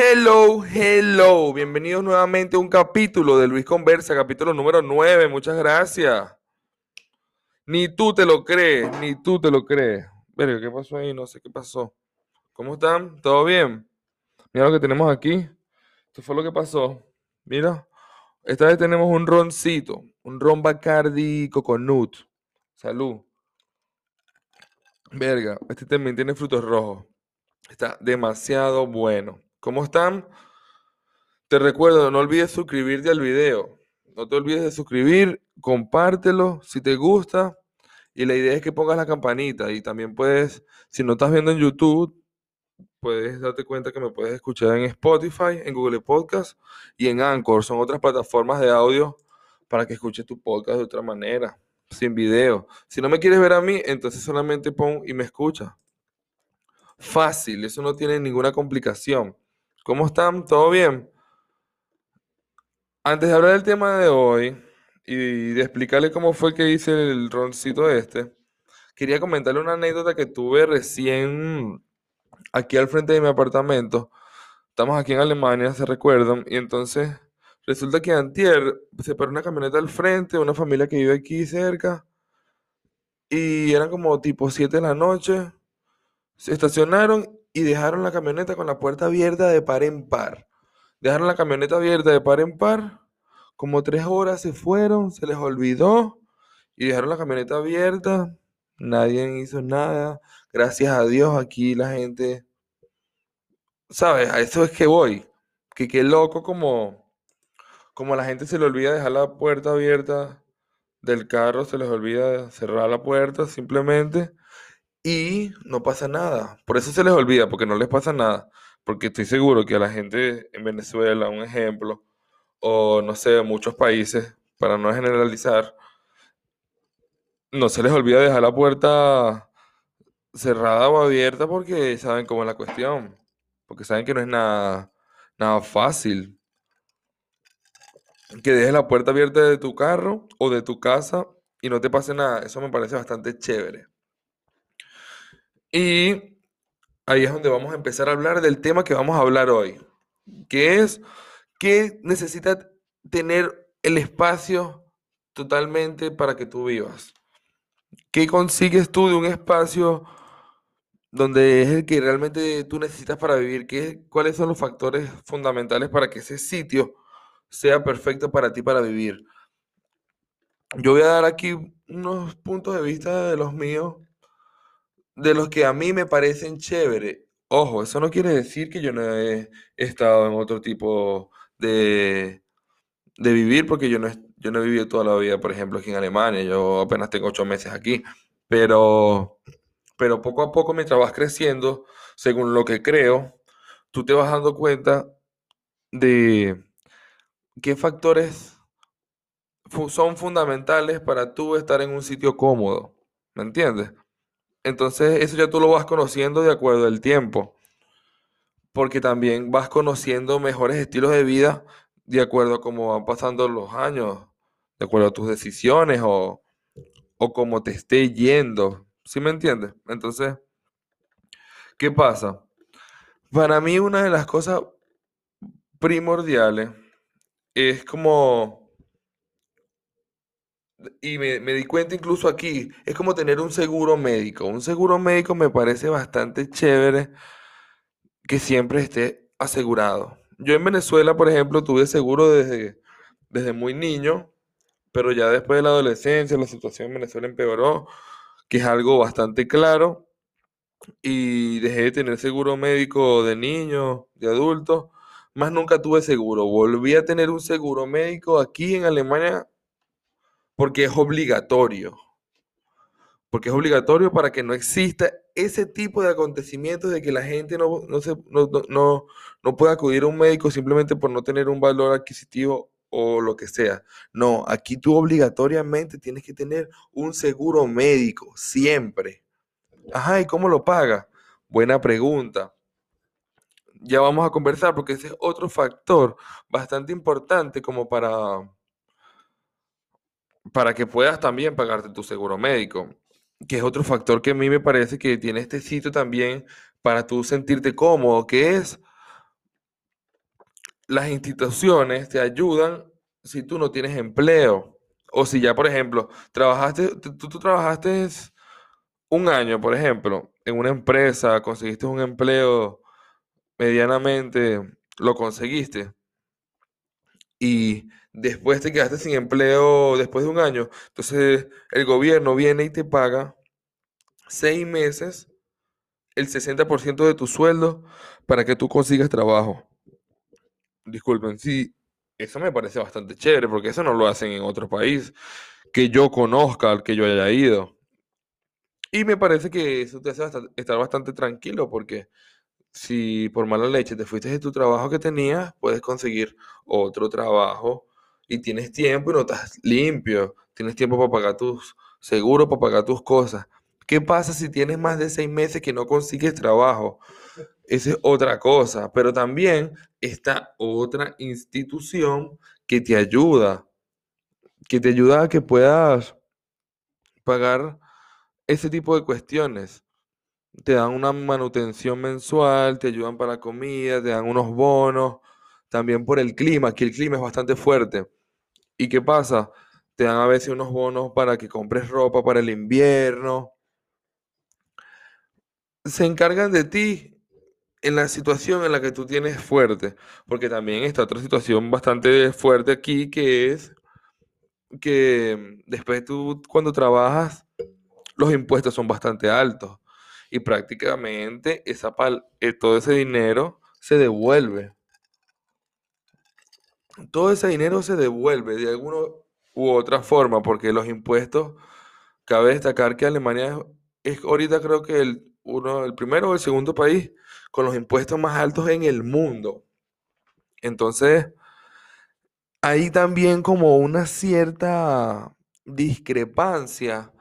Hello, hello. Bienvenidos nuevamente a un capítulo de Luis Conversa, capítulo número 9. Muchas gracias. Ni tú te lo crees, ni tú te lo crees. Verga, ¿qué pasó ahí? No sé qué pasó. ¿Cómo están? ¿Todo bien? Mira lo que tenemos aquí. Esto fue lo que pasó. Mira. Esta vez tenemos un roncito. Un ron Bacardi Coconut. Salud. Verga, este también tiene frutos rojos. Está demasiado bueno. ¿Cómo están? Te recuerdo, no olvides suscribirte al video. No te olvides de suscribir, compártelo si te gusta. Y la idea es que pongas la campanita. Y también puedes, si no estás viendo en YouTube, puedes darte cuenta que me puedes escuchar en Spotify, en Google Podcast y en Anchor. Son otras plataformas de audio para que escuches tu podcast de otra manera, sin video. Si no me quieres ver a mí, entonces solamente pon y me escucha. Fácil, eso no tiene ninguna complicación. ¿Cómo están? ¿Todo bien? Antes de hablar del tema de hoy y de explicarle cómo fue que hice el roncito este, quería comentarle una anécdota que tuve recién aquí al frente de mi apartamento. Estamos aquí en Alemania, se recuerdan, y entonces resulta que antier se paró una camioneta al frente, una familia que vive aquí cerca, y eran como tipo 7 de la noche. Se estacionaron y dejaron la camioneta con la puerta abierta de par en par. Dejaron la camioneta abierta de par en par. Como tres horas se fueron, se les olvidó y dejaron la camioneta abierta. Nadie hizo nada. Gracias a Dios aquí la gente, ¿sabes? A eso es que voy. Que qué loco como, como la gente se le olvida dejar la puerta abierta del carro, se les olvida cerrar la puerta simplemente y no pasa nada. Por eso se les olvida, porque no les pasa nada. Porque estoy seguro que a la gente en Venezuela, un ejemplo, o no sé, muchos países, para no generalizar, no se les olvida dejar la puerta cerrada o abierta porque saben cómo es la cuestión. Porque saben que no es nada, nada fácil. Que dejes la puerta abierta de tu carro o de tu casa y no te pase nada. Eso me parece bastante chévere. Y ahí es donde vamos a empezar a hablar del tema que vamos a hablar hoy, que es que necesita tener el espacio totalmente para que tú vivas. ¿Qué consigues tú de un espacio donde es el que realmente tú necesitas para vivir? ¿Qué, ¿Cuáles son los factores fundamentales para que ese sitio sea perfecto para ti para vivir? Yo voy a dar aquí unos puntos de vista de los míos de los que a mí me parecen chévere. Ojo, eso no quiere decir que yo no he estado en otro tipo de, de vivir, porque yo no, yo no he vivido toda la vida, por ejemplo, aquí en Alemania. Yo apenas tengo ocho meses aquí. Pero, pero poco a poco, mientras vas creciendo, según lo que creo, tú te vas dando cuenta de qué factores son fundamentales para tú estar en un sitio cómodo. ¿Me entiendes? Entonces eso ya tú lo vas conociendo de acuerdo al tiempo, porque también vas conociendo mejores estilos de vida de acuerdo a cómo van pasando los años, de acuerdo a tus decisiones o, o cómo te esté yendo. ¿Sí me entiendes? Entonces, ¿qué pasa? Para mí una de las cosas primordiales es como y me, di cuenta incluso aquí, es como tener un seguro médico. Un seguro médico me parece bastante chévere que siempre esté asegurado. Yo en Venezuela, por ejemplo, tuve seguro desde, desde muy niño, pero ya después de la adolescencia la situación en Venezuela empeoró, que es algo bastante claro, y dejé de tener seguro médico de niño, de adulto, más nunca tuve seguro. Volví a tener un seguro médico aquí en Alemania porque es obligatorio. Porque es obligatorio para que no exista ese tipo de acontecimientos de que la gente no, no, no, pueda acudir a un médico simplemente por no tener un valor adquisitivo o lo que sea. No, aquí tú obligatoriamente tienes que tener un seguro médico, siempre. Ajá, ¿y cómo lo paga? Buena pregunta. Ya vamos a conversar porque ese es otro factor bastante importante como para para que puedas también pagarte tu seguro médico, que es otro factor que a mí me parece que tiene este sitio también para tú sentirte cómodo, que es las instituciones te ayudan si tú no tienes empleo. O si ya, por ejemplo, trabajaste, tú, tú trabajaste un año, por ejemplo, en una empresa, conseguiste un empleo medianamente, lo conseguiste. Y después te quedaste sin empleo después de un año. Entonces el gobierno viene y te paga seis meses el 60% de tu sueldo para que tú consigas trabajo. Disculpen, sí, eso me parece bastante chévere porque eso no lo hacen en otro país que yo conozca, al que yo haya ido. Y me parece que eso te hace estar bastante tranquilo porque si por mala leche te fuiste de tu trabajo que tenías, puedes conseguir otro trabajo y tienes tiempo y no estás limpio, tienes tiempo para pagar tus seguros, para pagar tus cosas. ¿Qué pasa si tienes más de seis meses que no consigues trabajo? Esa es otra cosa, pero también está otra institución que te ayuda, que te ayuda a que puedas pagar ese tipo de cuestiones. Te dan una manutención mensual, te ayudan para la comida, te dan unos bonos, también por el clima, que el clima es bastante fuerte. ¿Y qué pasa? Te dan a veces unos bonos para que compres ropa para el invierno. Se encargan de ti en la situación en la que tú tienes fuerte, porque también está otra situación bastante fuerte aquí, que es que después tú cuando trabajas, los impuestos son bastante altos y prácticamente esa eh, todo ese dinero se devuelve. Todo ese dinero se devuelve de alguna u otra forma, porque los impuestos, cabe destacar que Alemania es, ahorita creo que el, uno, el primero o el segundo país con los impuestos más altos en el mundo. Entonces, hay también como una cierta discrepancia,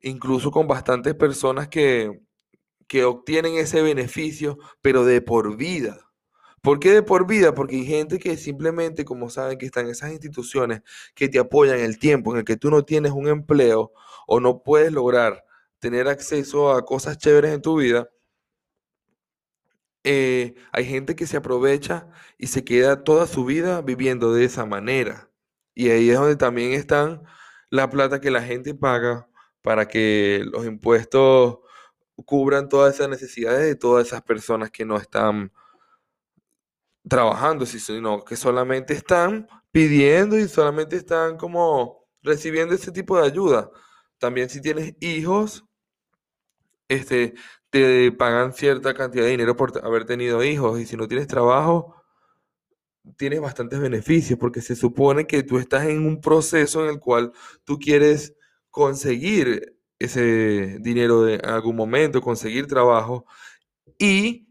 incluso con bastantes personas que, que obtienen ese beneficio, pero de por vida. ¿Por qué de por vida? Porque hay gente que simplemente, como saben que están esas instituciones que te apoyan el tiempo en el que tú no tienes un empleo o no puedes lograr tener acceso a cosas chéveres en tu vida, eh, hay gente que se aprovecha y se queda toda su vida viviendo de esa manera. Y ahí es donde también están la plata que la gente paga para que los impuestos cubran todas esas necesidades de todas esas personas que no están trabajando, sino que solamente están pidiendo y solamente están como recibiendo ese tipo de ayuda. También si tienes hijos, este, te pagan cierta cantidad de dinero por haber tenido hijos y si no tienes trabajo, tienes bastantes beneficios porque se supone que tú estás en un proceso en el cual tú quieres conseguir ese dinero de, algún momento, conseguir trabajo y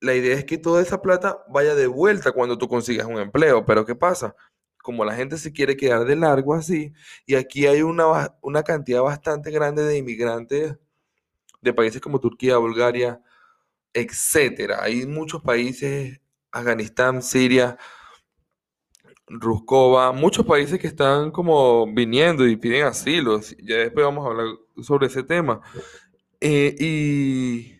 la idea es que toda esa plata vaya de vuelta cuando tú consigas un empleo. Pero ¿qué pasa? Como la gente se quiere quedar de largo así, y aquí hay una, una cantidad bastante grande de inmigrantes de países como Turquía, Bulgaria, etcétera. Hay muchos países, Afganistán, Siria, Ruskova, muchos países que están como viniendo y piden asilo. Ya después vamos a hablar sobre ese tema. Eh, y,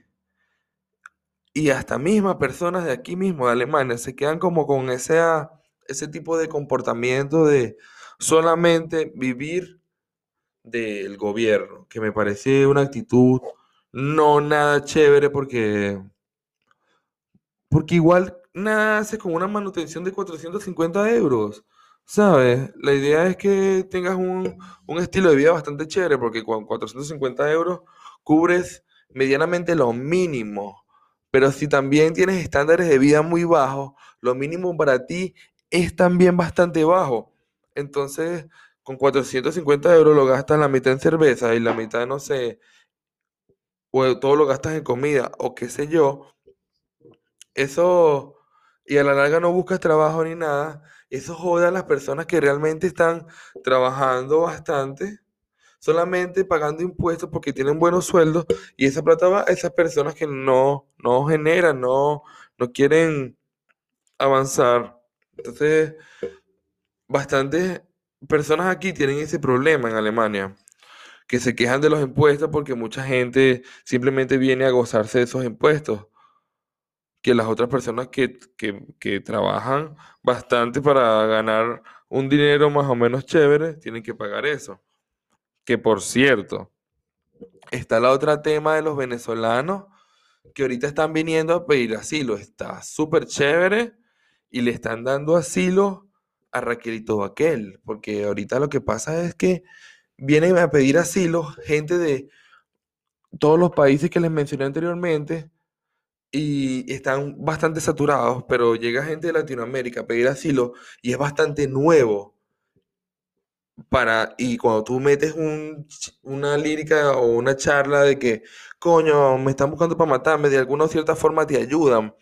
y hasta mismas personas de aquí mismo, de Alemania, se quedan como con ese, ese tipo de comportamiento de solamente vivir del gobierno, que me parece una actitud no nada chévere porque, porque igual nace con una manutención de 450 euros. ¿Sabes? La idea es que tengas un, un, estilo de vida bastante chévere porque con 450 euros cubres medianamente lo mínimo. Pero si también tienes estándares de vida muy bajos, lo mínimo para ti es también bastante bajo. Entonces, con 450 euros lo gastas la mitad en cerveza y la mitad, no sé, o todo lo gastas en comida o qué sé yo, eso, y a la larga no buscas trabajo ni nada, eso jode a las personas que realmente están trabajando bastante, solamente pagando impuestos porque tienen buenos sueldos, y esa plata va a esas personas que no, no generan, no, no quieren avanzar. Entonces, bastantes personas aquí tienen ese problema en Alemania que se quejan de los impuestos porque mucha gente simplemente viene a gozarse de esos impuestos. Que las otras personas que, que, trabajan bastante para ganar un dinero más o menos chévere tienen que pagar eso. Que por cierto, está la otra tema de los venezolanos que ahorita están viniendo a pedir asilo. Está súper chévere y le están dando asilo a Raquelito aquel, porque ahorita lo que pasa es que vienen a pedir asilo gente de todos los países que les mencioné anteriormente y están bastante saturados, pero llega gente de Latinoamérica a pedir asilo y es bastante nuevo para, y cuando tú metes una lírica o una charla de que, coño, me están buscando para matarme, de alguna o cierta forma te ayudan.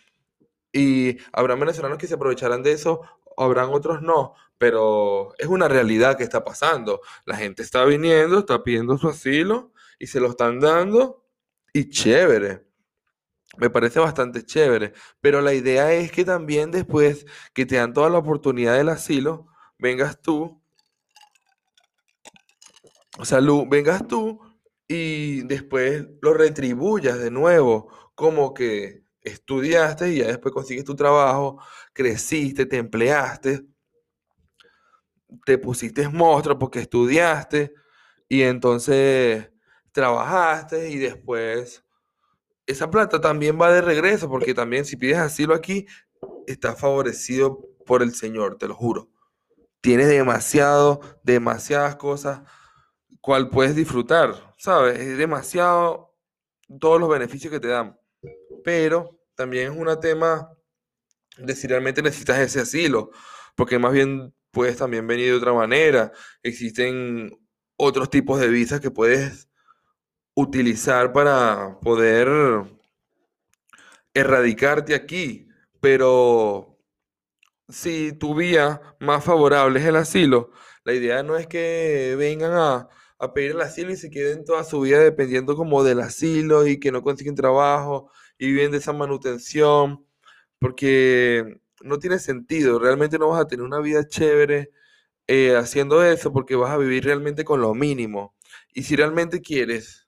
Y habrá venezolanos que se aprovecharán de eso, habrán otros no, pero es una realidad que está pasando. La gente está viniendo, está pidiendo su asilo y se lo están dando y chévere. Me parece bastante chévere, pero la idea es que también después que te dan toda la oportunidad del asilo, vengas tú salud, vengas tú y después lo retribuyas de nuevo, como que estudiaste y ya después consigues tu trabajo, creciste, te empleaste, te pusiste monstruo porque estudiaste y entonces trabajaste y después esa plata también va de regreso porque también si pides asilo aquí, estás favorecido por el Señor, te lo juro. Tienes demasiado, demasiadas cosas cual puedes disfrutar, ¿sabes? Es demasiado todos los beneficios que te dan. Pero también es un tema de si realmente necesitas ese asilo, porque más bien puedes también venir de otra manera. Existen otros tipos de visas que puedes utilizar para poder erradicarte aquí, pero si tu vía más favorable es el asilo, la idea no es que vengan a a pedir el asilo y se queden toda su vida dependiendo como del asilo y que no consiguen trabajo y viven de esa manutención, porque no tiene sentido, realmente no vas a tener una vida chévere eh, haciendo eso porque vas a vivir realmente con lo mínimo. Y si realmente quieres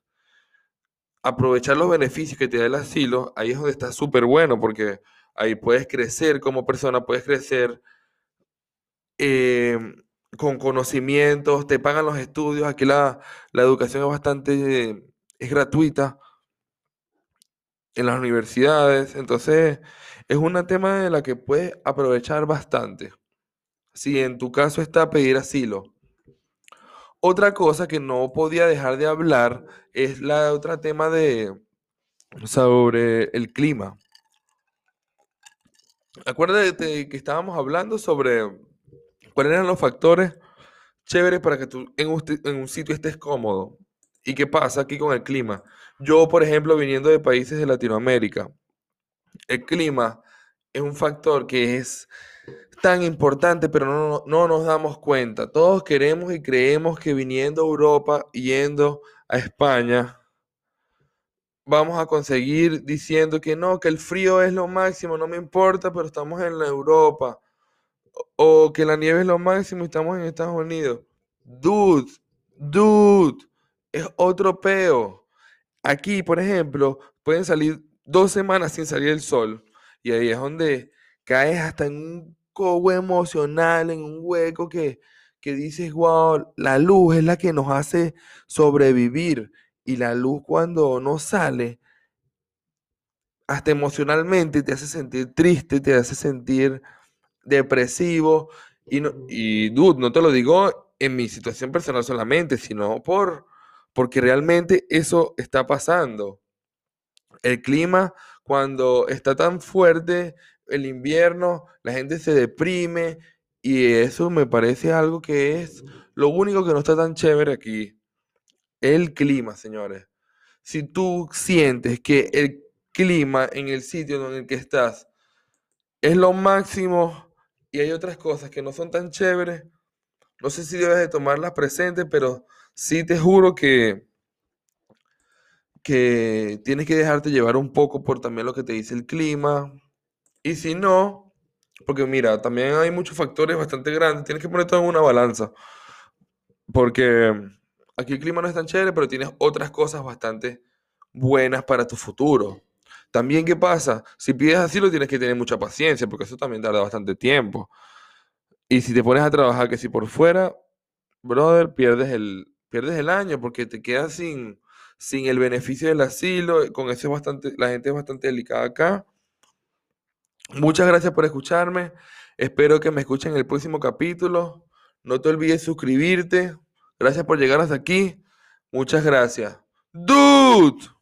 aprovechar los beneficios que te da el asilo, ahí es donde está súper bueno porque ahí puedes crecer como persona, puedes crecer eh, con conocimientos, te pagan los estudios, aquí la, educación es bastante, es gratuita en las universidades, entonces es un tema de la que puedes aprovechar bastante. Si en tu caso está pedir asilo. Otra cosa que no podía dejar de hablar es la otra tema de sobre el clima. Acuérdate que estábamos hablando sobre ¿Cuáles eran los factores chéveres para que tú en un, sitio estés cómodo? ¿Y qué pasa aquí con el clima? Yo, por ejemplo, viniendo de países de Latinoamérica, el clima es un factor que es tan importante, pero no, no, nos damos cuenta. Todos queremos y creemos que viniendo a Europa, yendo a España, vamos a conseguir diciendo que no, que el frío es lo máximo, no me importa, pero estamos en la Europa o que la nieve es lo máximo y estamos en Estados Unidos. Dude, dude, es otro peo. Aquí, por ejemplo, pueden salir dos semanas sin salir el sol y ahí es donde caes hasta en un cobo emocional, en un hueco que, que dices, wow, la luz es la que nos hace sobrevivir y la luz cuando no sale, hasta emocionalmente te hace sentir triste, te hace sentir depresivo. Y, no, y dude, no te lo digo en mi situación personal solamente, sino por, porque realmente eso está pasando. El clima, cuando está tan fuerte, el invierno, la gente se deprime y eso me parece algo que es lo único que no está tan chévere aquí. El clima, señores. Si tú sientes que el clima en el sitio en el que estás es lo máximo, y hay otras cosas que no son tan chéveres. No sé si debes de tomarlas presentes, pero sí te juro que, que tienes que dejarte llevar un poco por también lo que te dice el clima. Y si no, porque mira, también hay muchos factores bastante grandes, tienes que poner todo en una balanza. Porque aquí el clima no es tan chévere, pero tienes otras cosas bastante buenas para tu futuro. También, ¿qué pasa? Si pides asilo tienes que tener mucha paciencia, porque eso también tarda bastante tiempo. Y si te pones a trabajar que si por fuera, brother, pierdes el, pierdes el año porque te quedas sin, sin el beneficio del asilo. Con eso es bastante, la gente es bastante delicada acá. Muchas gracias por escucharme. Espero que me escuchen en el próximo capítulo. No te olvides suscribirte. Gracias por llegar hasta aquí. Muchas gracias. Dude.